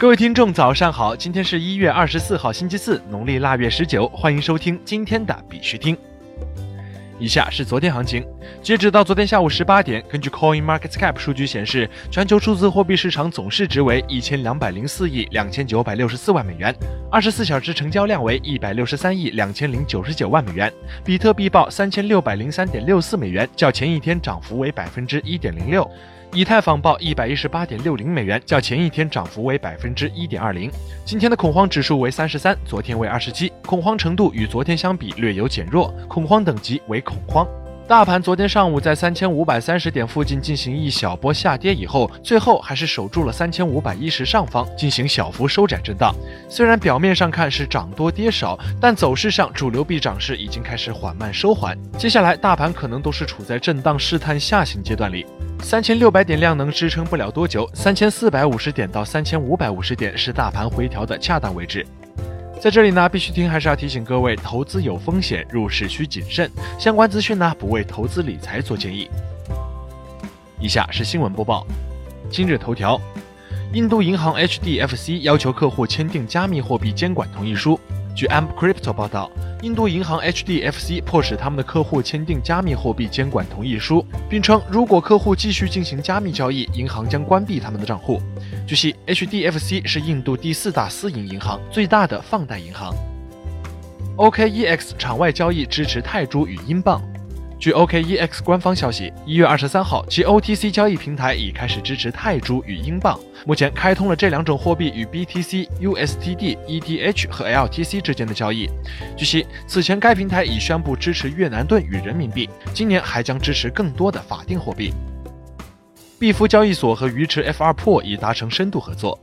各位听众，早上好！今天是一月二十四号，星期四，农历腊月十九。欢迎收听今天的必须听。以下是昨天行情，截止到昨天下午十八点，根据 Coin Market Cap 数据显示，全球数字货币市场总市值为一千两百零四亿两千九百六十四万美元，二十四小时成交量为一百六十三亿两千零九十九万美元。比特币报三千六百零三点六四美元，较前一天涨幅为百分之一点零六。以太坊报一百一十八点六零美元，较前一天涨幅为百分之一点二零。今天的恐慌指数为三十三，昨天为二十七，恐慌程度与昨天相比略有减弱，恐慌等级为恐慌。大盘昨天上午在三千五百三十点附近进行一小波下跌以后，最后还是守住了三千五百一十上方进行小幅收窄震荡。虽然表面上看是涨多跌少，但走势上主流币涨势已经开始缓慢收缓。接下来大盘可能都是处在震荡试探下行阶段里。三千六百点量能支撑不了多久，三千四百五十点到三千五百五十点是大盘回调的恰当位置。在这里呢，必须听还是要提醒各位，投资有风险，入市需谨慎。相关资讯呢，不为投资理财做建议。以下是新闻播报。今日头条：印度银行 HDFC 要求客户签订加密货币监管同意书。据 Amp Crypto 报道。印度银行 HDFC 迫使他们的客户签订加密货币监管同意书，并称如果客户继续进行加密交易，银行将关闭他们的账户。据悉，HDFC 是印度第四大私营银行，最大的放贷银行。OKEX 场外交易支持泰铢与英镑。据 OKEX 官方消息，一月二十三号，其 OTC 交易平台已开始支持泰铢与英镑，目前开通了这两种货币与 BTC、USDT、ETH 和 LTC 之间的交易。据悉，此前该平台已宣布支持越南盾与人民币，今年还将支持更多的法定货币。币夫交易所和鱼池 F2 Pool 已达成深度合作。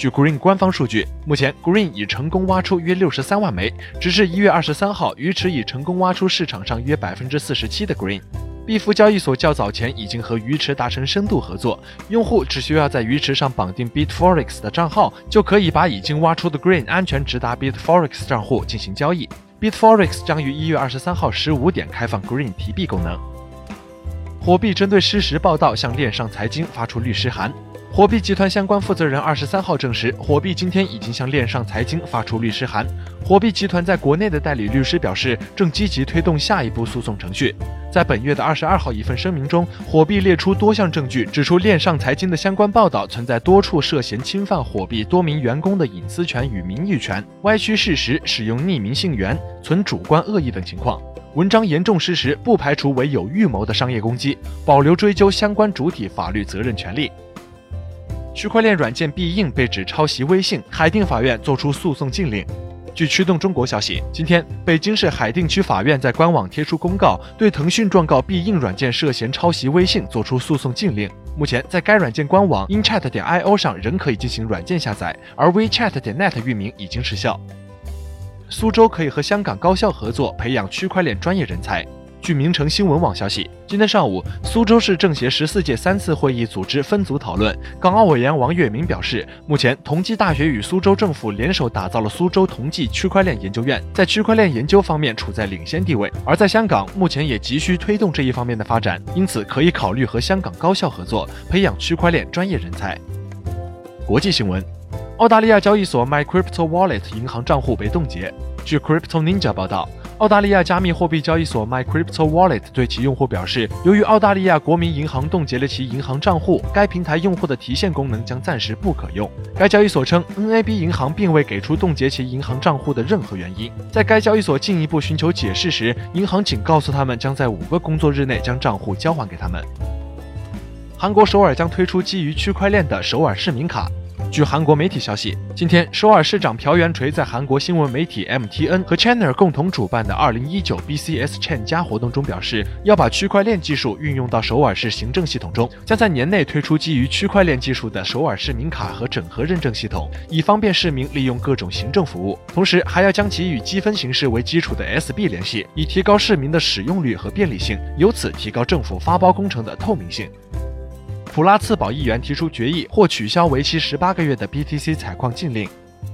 据 Green 官方数据，目前 Green 已成功挖出约六十三万枚。直至一月二十三号，鱼池已成功挖出市场上约百分之四十七的 Green。币夫交易所较早前已经和鱼池达成深度合作，用户只需要在鱼池上绑定 Bitforex 的账号，就可以把已经挖出的 Green 安全直达 Bitforex 账户进行交易。Bitforex 将于一月二十三号十五点开放 Green 提币功能。火币针对失实报道向链上财经发出律师函。火币集团相关负责人二十三号证实，火币今天已经向链上财经发出律师函。火币集团在国内的代理律师表示，正积极推动下一步诉讼程序。在本月的二十二号一份声明中，火币列出多项证据，指出链上财经的相关报道存在多处涉嫌侵犯火币多名员工的隐私权与名誉权、歪曲事实、使用匿名信源、存主观恶意等情况。文章严重失实，不排除为有预谋的商业攻击，保留追究相关主体法律责任权利。区块链软件必应被指抄袭微信，海淀法院作出诉讼禁令。据驱动中国消息，今天北京市海淀区法院在官网贴出公告，对腾讯状告必应软件涉嫌抄袭微信作出诉讼禁令。目前，在该软件官网 inchat 点 io 上仍可以进行软件下载，而 WeChat 点 net 域名已经失效。苏州可以和香港高校合作培养区块链专业人才。据名城新闻网消息，今天上午，苏州市政协十四届三次会议组织分组讨论。港澳委员王跃明表示，目前同济大学与苏州政府联手打造了苏州同济区块链研究院，在区块链研究方面处在领先地位。而在香港，目前也急需推动这一方面的发展，因此可以考虑和香港高校合作，培养区块链专业人才。国际新闻，澳大利亚交易所 My Crypto Wallet 银行账户被冻结。据 Crypto Ninja 报道。澳大利亚加密货币交易所 My Crypto Wallet 对其用户表示，由于澳大利亚国民银行冻结了其银行账户，该平台用户的提现功能将暂时不可用。该交易所称，NAB 银行并未给出冻结其银行账户的任何原因。在该交易所进一步寻求解释时，银行仅告诉他们将在五个工作日内将账户交还给他们。韩国首尔将推出基于区块链的首尔市民卡。据韩国媒体消息，今天首尔市长朴元垂在韩国新闻媒体 MTN 和 Channel 共同主办的2019 BCS Chain 加活动中表示，要把区块链技术运用到首尔市行政系统中，将在年内推出基于区块链技术的首尔市民卡和整合认证系统，以方便市民利用各种行政服务。同时，还要将其与积分形式为基础的 SB 联系，以提高市民的使用率和便利性，由此提高政府发包工程的透明性。普拉茨堡议员提出决议，或取消为期十八个月的 BTC 采矿禁令。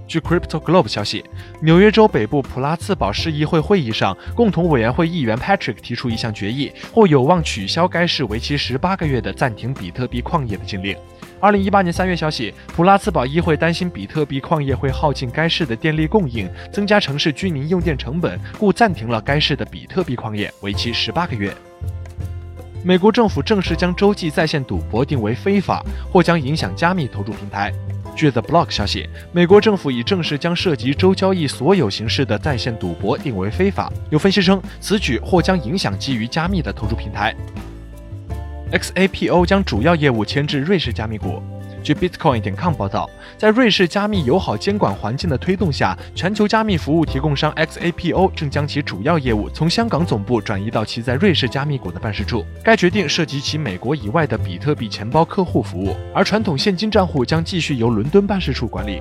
据 Crypto Globe 消息，纽约州北部普拉茨堡市议会会议上，共同委员会议员 Patrick 提出一项决议，或有望取消该市为期十八个月的暂停比特币矿业的禁令。二零一八年三月消息，普拉茨堡议会担心比特币矿业会耗尽该市的电力供应，增加城市居民用电成本，故暂停了该市的比特币矿业，为期十八个月。美国政府正式将洲际在线赌博定为非法，或将影响加密投注平台。据 The Block 消息，美国政府已正式将涉及州交易所有形式的在线赌博定为非法。有分析称，此举或将影响基于加密的投注平台。XAPO 将主要业务迁至瑞士加密股。据 Bitcoin 点 com 报道，在瑞士加密友好监管环境的推动下，全球加密服务提供商 XAPO 正将其主要业务从香港总部转移到其在瑞士加密国的办事处。该决定涉及其美国以外的比特币钱包客户服务，而传统现金账户将继续由伦敦办事处管理。